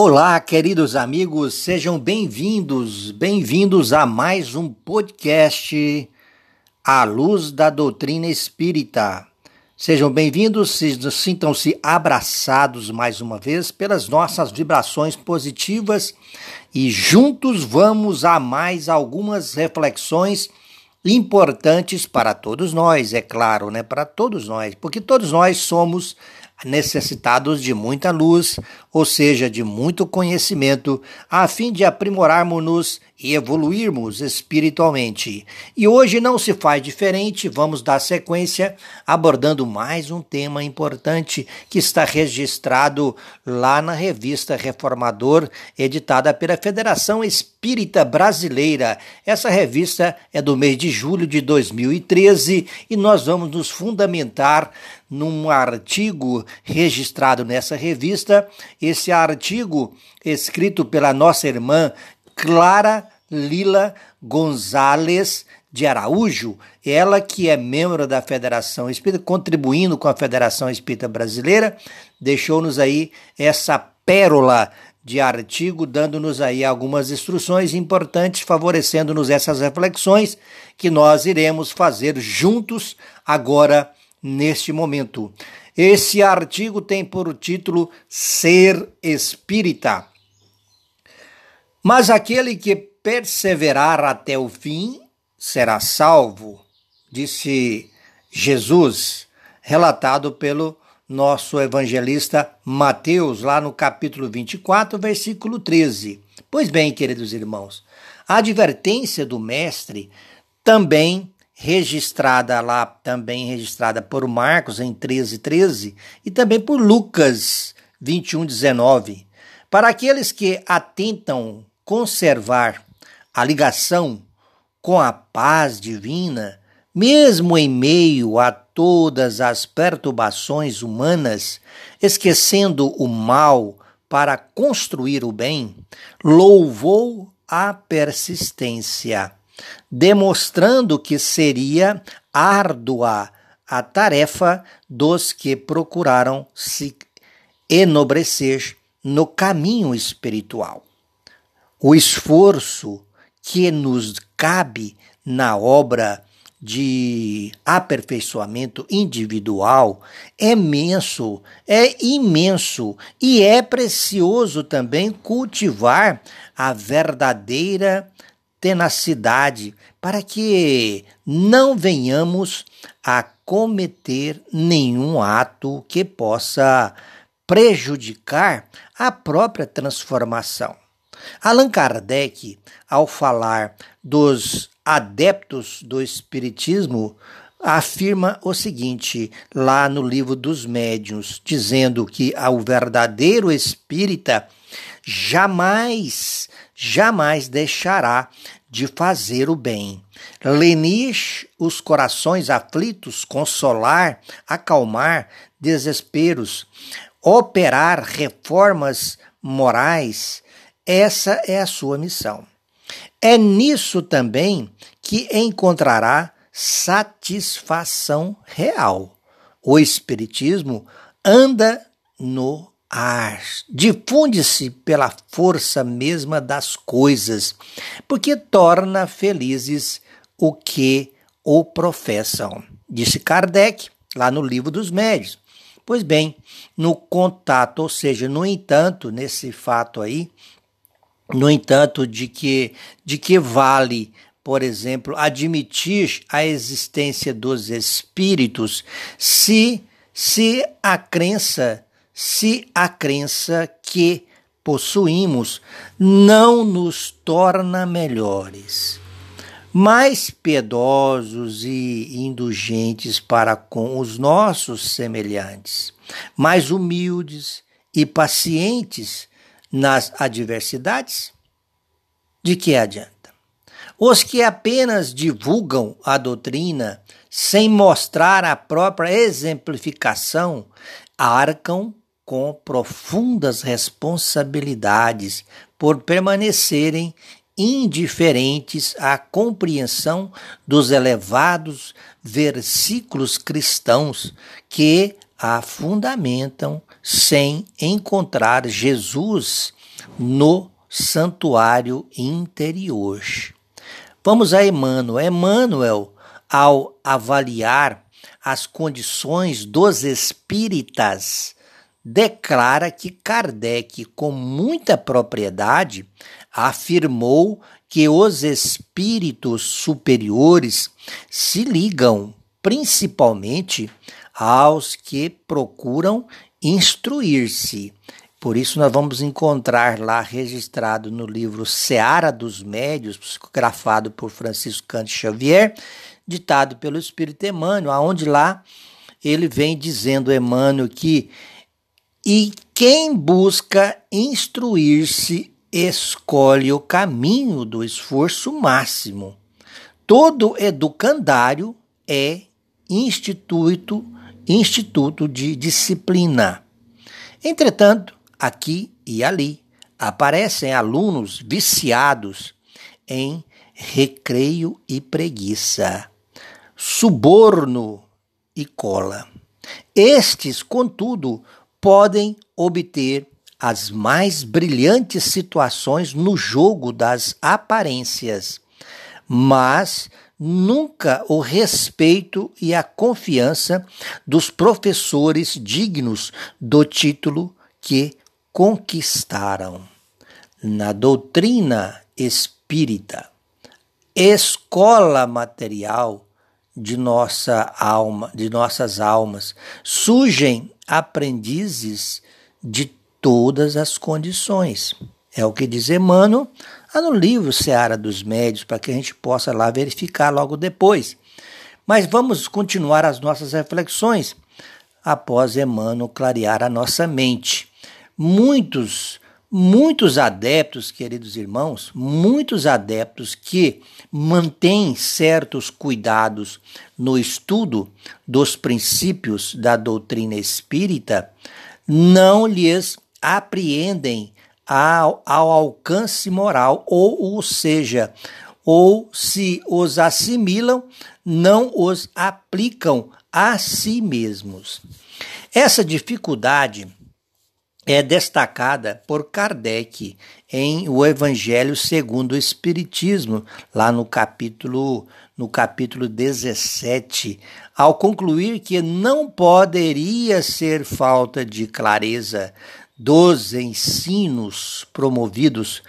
Olá, queridos amigos, sejam bem-vindos, bem-vindos a mais um podcast À Luz da Doutrina Espírita. Sejam bem-vindos, sintam-se abraçados mais uma vez pelas nossas vibrações positivas e juntos vamos a mais algumas reflexões importantes para todos nós, é claro, né? Para todos nós, porque todos nós somos necessitados de muita luz, ou seja, de muito conhecimento, a fim de aprimorarmos-nos e evoluirmos espiritualmente. E hoje não se faz diferente, vamos dar sequência abordando mais um tema importante que está registrado lá na revista Reformador, editada pela Federação Espírita Brasileira. Essa revista é do mês de julho de 2013 e nós vamos nos fundamentar num artigo registrado nessa revista. Esse artigo, escrito pela nossa irmã Clara Lila Gonzalez de Araújo, ela que é membro da Federação Espírita, contribuindo com a Federação Espírita Brasileira, deixou-nos aí essa pérola de artigo, dando-nos aí algumas instruções importantes, favorecendo-nos essas reflexões que nós iremos fazer juntos agora neste momento. Esse artigo tem por título Ser Espírita. Mas aquele que perseverar até o fim será salvo, disse Jesus, relatado pelo nosso evangelista Mateus, lá no capítulo 24, versículo 13. Pois bem, queridos irmãos, a advertência do Mestre também registrada lá, também registrada por Marcos em 13, 13 e também por Lucas 21, 19. Para aqueles que atentam conservar a ligação com a paz divina, mesmo em meio a todas as perturbações humanas, esquecendo o mal para construir o bem, louvou a persistência, demonstrando que seria árdua a tarefa dos que procuraram se enobrecer no caminho espiritual o esforço que nos cabe na obra de aperfeiçoamento individual é imenso, é imenso e é precioso também cultivar a verdadeira tenacidade para que não venhamos a cometer nenhum ato que possa prejudicar a própria transformação. Allan Kardec, ao falar dos adeptos do Espiritismo, afirma o seguinte, lá no livro dos médiuns, dizendo que o verdadeiro espírita jamais, jamais deixará de fazer o bem. Lenir os corações aflitos, consolar, acalmar desesperos, operar reformas morais, essa é a sua missão. É nisso também que encontrará satisfação real. O Espiritismo anda no ar, difunde-se pela força mesma das coisas, porque torna felizes o que o professam. Disse Kardec, lá no Livro dos Médios. Pois bem, no contato, ou seja, no entanto, nesse fato aí, no entanto, de que, de que vale, por exemplo, admitir a existência dos espíritos se, se a crença, se a crença que possuímos não nos torna melhores, mais piedosos e indulgentes para com os nossos semelhantes, mais humildes e pacientes nas adversidades? De que adianta? Os que apenas divulgam a doutrina sem mostrar a própria exemplificação arcam com profundas responsabilidades por permanecerem indiferentes à compreensão dos elevados versículos cristãos que a fundamentam sem encontrar Jesus no santuário interior. Vamos a Emmanuel. Emmanuel, ao avaliar as condições dos espíritas, declara que Kardec, com muita propriedade, afirmou que os espíritos superiores se ligam principalmente aos que procuram instruir-se. Por isso, nós vamos encontrar lá registrado no livro Seara dos Médios, psicografado por Francisco Cante Xavier, ditado pelo Espírito Emmanuel, aonde lá ele vem dizendo, Emmanuel, que e quem busca instruir-se escolhe o caminho do esforço máximo. Todo educandário é instituto, instituto de disciplina. Entretanto, aqui e ali aparecem alunos viciados em recreio e preguiça suborno e cola. Estes, contudo, podem obter as mais brilhantes situações no jogo das aparências, mas nunca o respeito e a confiança dos professores dignos do título que conquistaram. Na doutrina espírita, escola material de nossa alma, de nossas almas. Surgem aprendizes de todas as condições. É o que diz Emmanuel lá no livro Seara dos Médios, para que a gente possa lá verificar logo depois. Mas vamos continuar as nossas reflexões após Emmanuel clarear a nossa mente. Muitos muitos adeptos, queridos irmãos, muitos adeptos que mantêm certos cuidados no estudo dos princípios da doutrina espírita, não lhes apreendem ao, ao alcance moral, ou, ou seja, ou se os assimilam, não os aplicam a si mesmos. Essa dificuldade é destacada por Kardec em O Evangelho segundo o Espiritismo, lá no capítulo no capítulo 17, ao concluir que não poderia ser falta de clareza dos ensinos promovidos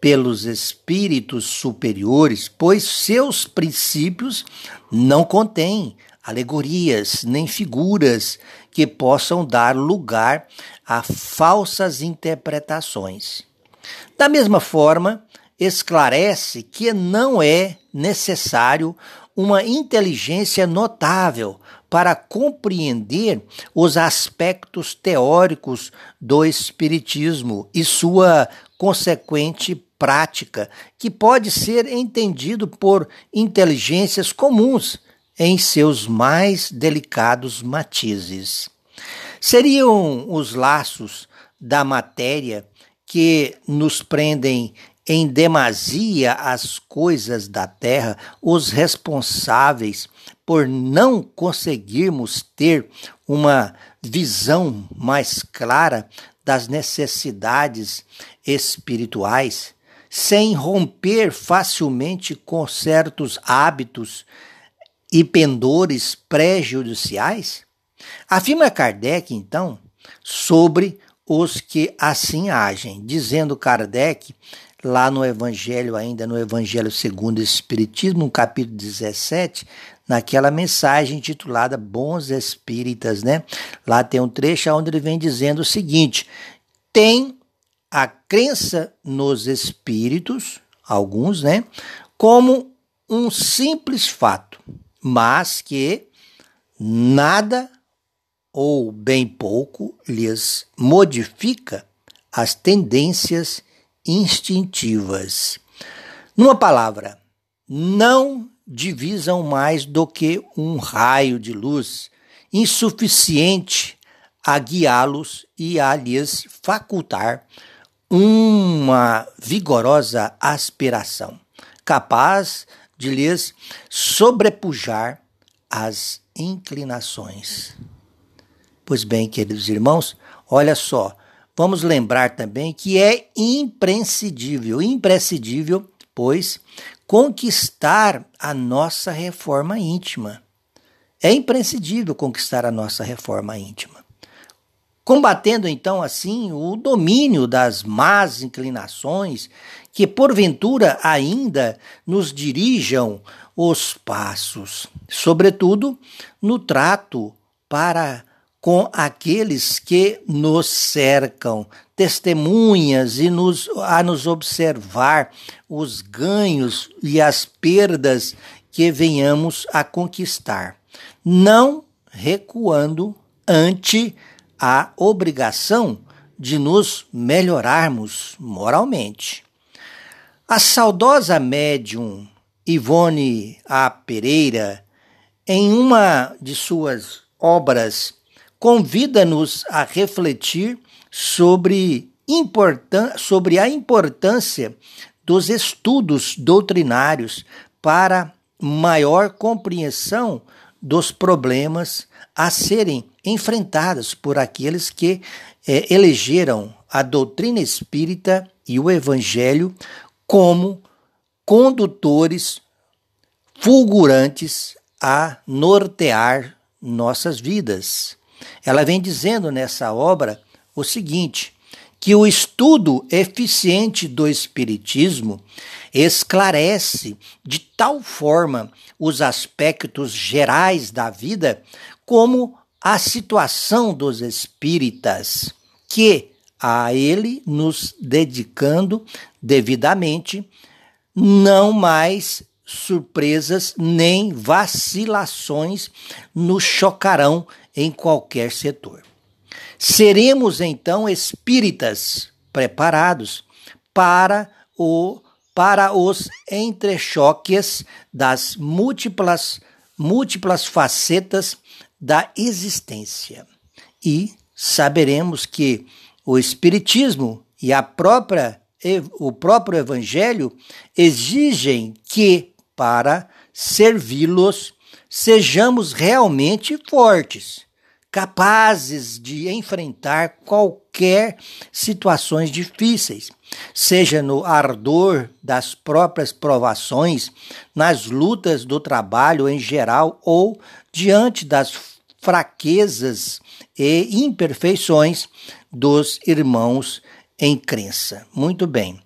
pelos espíritos superiores, pois seus princípios não contêm alegorias nem figuras que possam dar lugar a falsas interpretações. Da mesma forma, esclarece que não é necessário uma inteligência notável para compreender os aspectos teóricos do Espiritismo e sua consequente prática, que pode ser entendido por inteligências comuns em seus mais delicados matizes. Seriam os laços da matéria que nos prendem em demasia as coisas da terra os responsáveis por não conseguirmos ter uma visão mais clara das necessidades espirituais, sem romper facilmente com certos hábitos e pendores prejudiciais? Afirma Kardec, então, sobre os que assim agem, dizendo Kardec, lá no Evangelho, ainda no Evangelho segundo o Espiritismo, no capítulo 17, naquela mensagem intitulada Bons Espíritas, né? Lá tem um trecho onde ele vem dizendo o seguinte: tem a crença nos espíritos, alguns, né, como um simples fato, mas que nada ou bem pouco lhes modifica as tendências instintivas. Numa palavra, não divisam mais do que um raio de luz insuficiente a guiá-los e a lhes facultar uma vigorosa aspiração, capaz de lhes sobrepujar as inclinações. Pois bem, queridos irmãos, olha só, vamos lembrar também que é imprescindível, imprescindível, pois, conquistar a nossa reforma íntima. É imprescindível conquistar a nossa reforma íntima. Combatendo então assim o domínio das más inclinações que porventura ainda nos dirijam os passos, sobretudo no trato para com aqueles que nos cercam, testemunhas e nos, a nos observar os ganhos e as perdas que venhamos a conquistar, não recuando ante a obrigação de nos melhorarmos moralmente. A saudosa médium Ivone A. Pereira, em uma de suas obras, convida-nos a refletir sobre, sobre a importância dos estudos doutrinários para maior compreensão dos problemas a serem enfrentados por aqueles que é, elegeram a doutrina espírita e o evangelho como condutores fulgurantes a nortear nossas vidas. Ela vem dizendo nessa obra o seguinte: que o estudo eficiente do Espiritismo esclarece de tal forma os aspectos gerais da vida como a situação dos espíritas, que a ele nos dedicando devidamente, não mais surpresas nem vacilações nos chocarão em qualquer setor. Seremos então espíritas preparados para o para os entrechoques das múltiplas múltiplas facetas da existência. E saberemos que o espiritismo e a própria o próprio evangelho exigem que para servi-los sejamos realmente fortes capazes de enfrentar qualquer situações difíceis, seja no ardor das próprias provações, nas lutas do trabalho em geral ou diante das fraquezas e imperfeições dos irmãos em crença. Muito bem.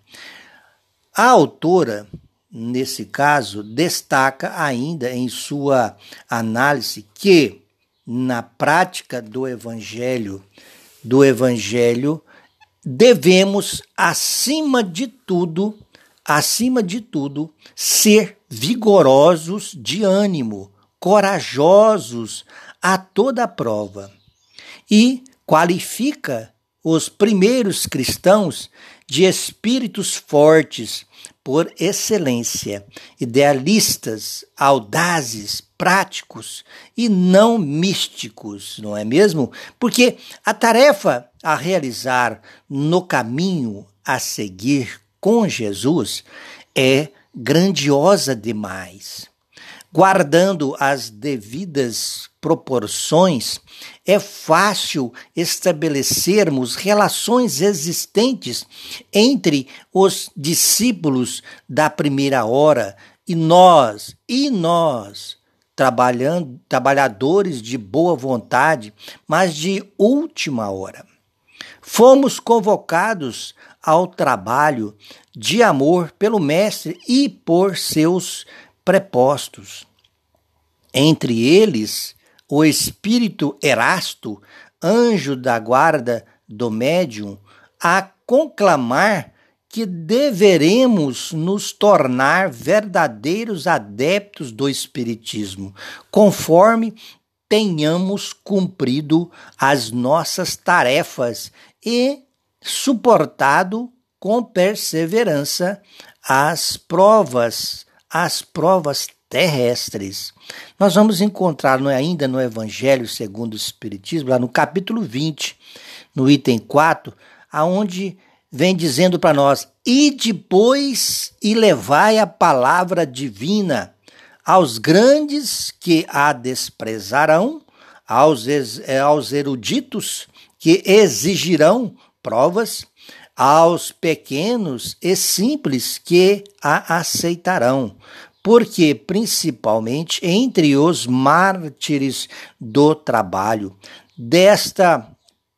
A autora, nesse caso, destaca ainda em sua análise que na prática do evangelho, do evangelho, devemos acima de tudo, acima de tudo, ser vigorosos de ânimo, corajosos a toda prova. E qualifica os primeiros cristãos de espíritos fortes por excelência, idealistas, audazes, práticos e não místicos, não é mesmo? Porque a tarefa a realizar no caminho a seguir com Jesus é grandiosa demais. Guardando as devidas proporções, é fácil estabelecermos relações existentes entre os discípulos da primeira hora e nós, e nós, trabalhando, trabalhadores de boa vontade, mas de última hora. Fomos convocados ao trabalho de amor pelo Mestre e por seus prepostos. Entre eles, o espírito Erasto, anjo da guarda do médium, a conclamar que deveremos nos tornar verdadeiros adeptos do Espiritismo, conforme tenhamos cumprido as nossas tarefas e suportado com perseverança as provas, as provas terrestres. Nós vamos encontrar ainda no Evangelho segundo o Espiritismo, lá no capítulo 20, no item 4, aonde vem dizendo para nós: e depois e levai a palavra divina aos grandes que a desprezarão, aos, eh, aos eruditos que exigirão provas aos pequenos e simples que a aceitarão, porque principalmente entre os mártires do trabalho desta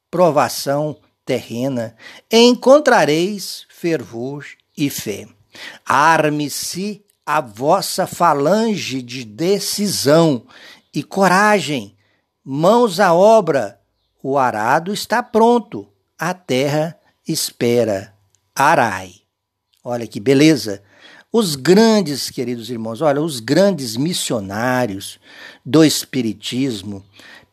provação terrena encontrareis fervor e fé. Arme-se a vossa falange de decisão e coragem, mãos à obra. O arado está pronto, a terra espera. Arai. Olha que beleza! Os grandes, queridos irmãos, olha, os grandes missionários do Espiritismo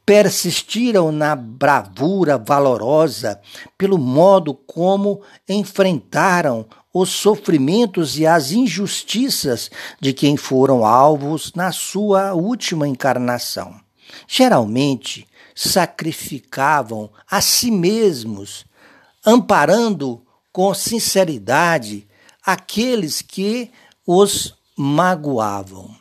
persistiram na bravura valorosa pelo modo como enfrentaram os sofrimentos e as injustiças de quem foram alvos na sua última encarnação. Geralmente sacrificavam a si mesmos, amparando com sinceridade aqueles que os magoavam.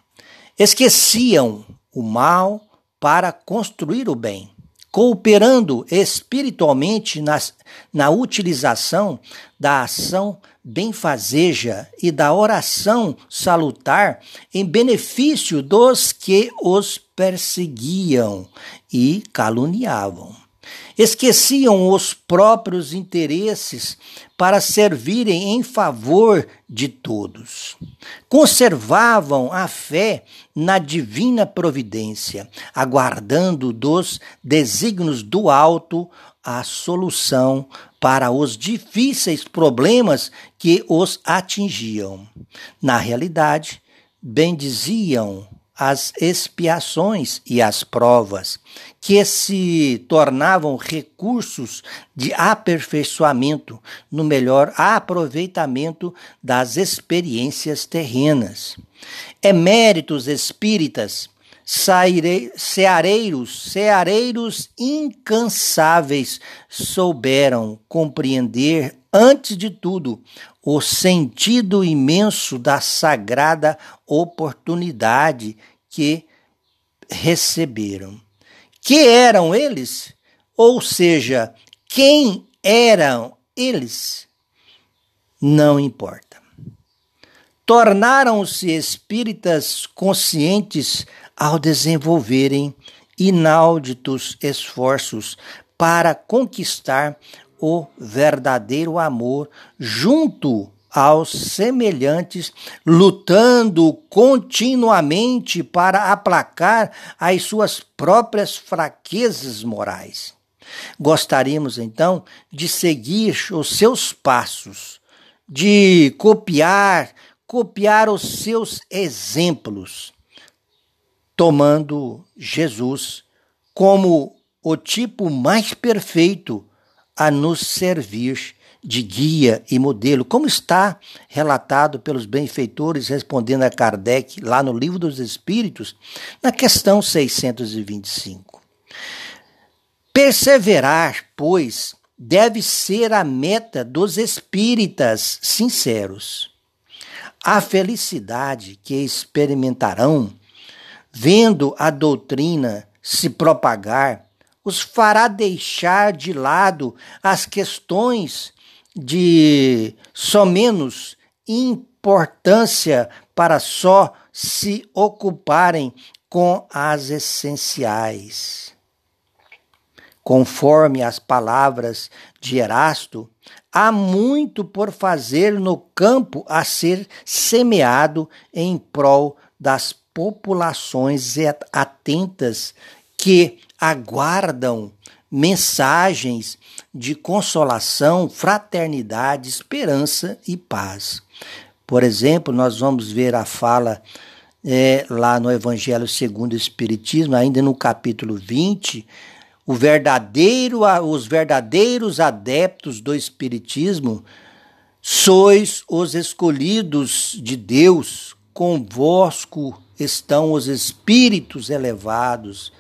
Esqueciam o mal para construir o bem, cooperando espiritualmente na utilização da ação benfazeja e da oração salutar em benefício dos que os perseguiam e caluniavam. Esqueciam os próprios interesses para servirem em favor de todos. Conservavam a fé na divina providência, aguardando dos desígnios do alto a solução para os difíceis problemas que os atingiam. Na realidade, bendiziam as expiações e as provas, que se tornavam recursos de aperfeiçoamento no melhor aproveitamento das experiências terrenas. Eméritos espíritas, ceareiros, ceareiros incansáveis souberam compreender, antes de tudo, o sentido imenso da sagrada oportunidade que receberam. Que eram eles? Ou seja, quem eram eles? Não importa. Tornaram-se espíritas conscientes ao desenvolverem inauditos esforços para conquistar o verdadeiro amor junto aos semelhantes, lutando continuamente para aplacar as suas próprias fraquezas morais. Gostaríamos então de seguir os seus passos, de copiar, copiar os seus exemplos, tomando Jesus como o tipo mais perfeito a nos servir de guia e modelo, como está relatado pelos benfeitores respondendo a Kardec lá no Livro dos Espíritos, na questão 625. Perseverar, pois, deve ser a meta dos espíritas sinceros. A felicidade que experimentarão vendo a doutrina se propagar os fará deixar de lado as questões de só menos importância para só se ocuparem com as essenciais. Conforme as palavras de Erasto, há muito por fazer no campo a ser semeado em prol das populações atentas que aguardam mensagens de consolação, fraternidade, esperança e paz. Por exemplo, nós vamos ver a fala é, lá no Evangelho segundo o Espiritismo, ainda no capítulo 20, o verdadeiro, os verdadeiros adeptos do Espiritismo sois os escolhidos de Deus, convosco estão os espíritos elevados,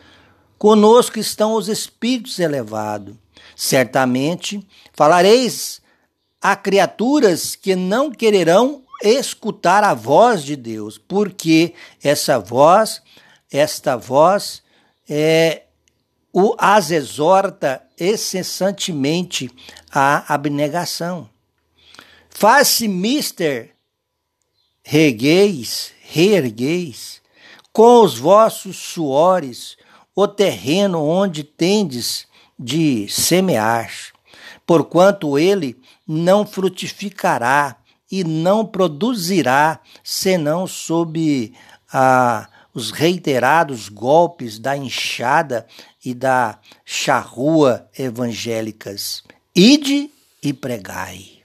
Conosco estão os espíritos elevados. Certamente falareis a criaturas que não quererão escutar a voz de Deus, porque essa voz, esta voz, é, o as exorta incessantemente a abnegação. Faz-se mister, regueis, reergueis, com os vossos suores, o terreno onde tendes de semear, porquanto ele não frutificará e não produzirá senão sob a os reiterados golpes da enxada e da charrua evangélicas. Ide e pregai.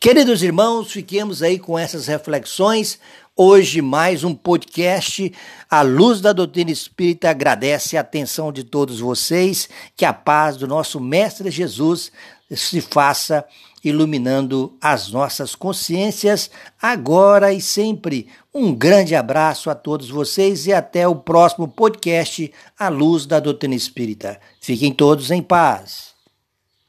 Queridos irmãos, fiquemos aí com essas reflexões. Hoje, mais um podcast. A luz da doutrina espírita agradece a atenção de todos vocês. Que a paz do nosso Mestre Jesus se faça iluminando as nossas consciências agora e sempre. Um grande abraço a todos vocês e até o próximo podcast A Luz da Doutrina Espírita. Fiquem todos em paz.